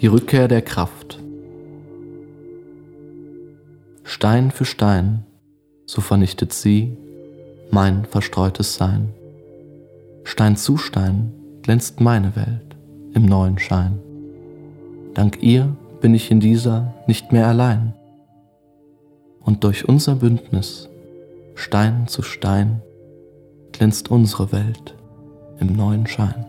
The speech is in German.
Die Rückkehr der Kraft. Stein für Stein, so vernichtet sie mein verstreutes Sein. Stein zu Stein glänzt meine Welt im neuen Schein. Dank ihr bin ich in dieser nicht mehr allein. Und durch unser Bündnis, Stein zu Stein, glänzt unsere Welt im neuen Schein.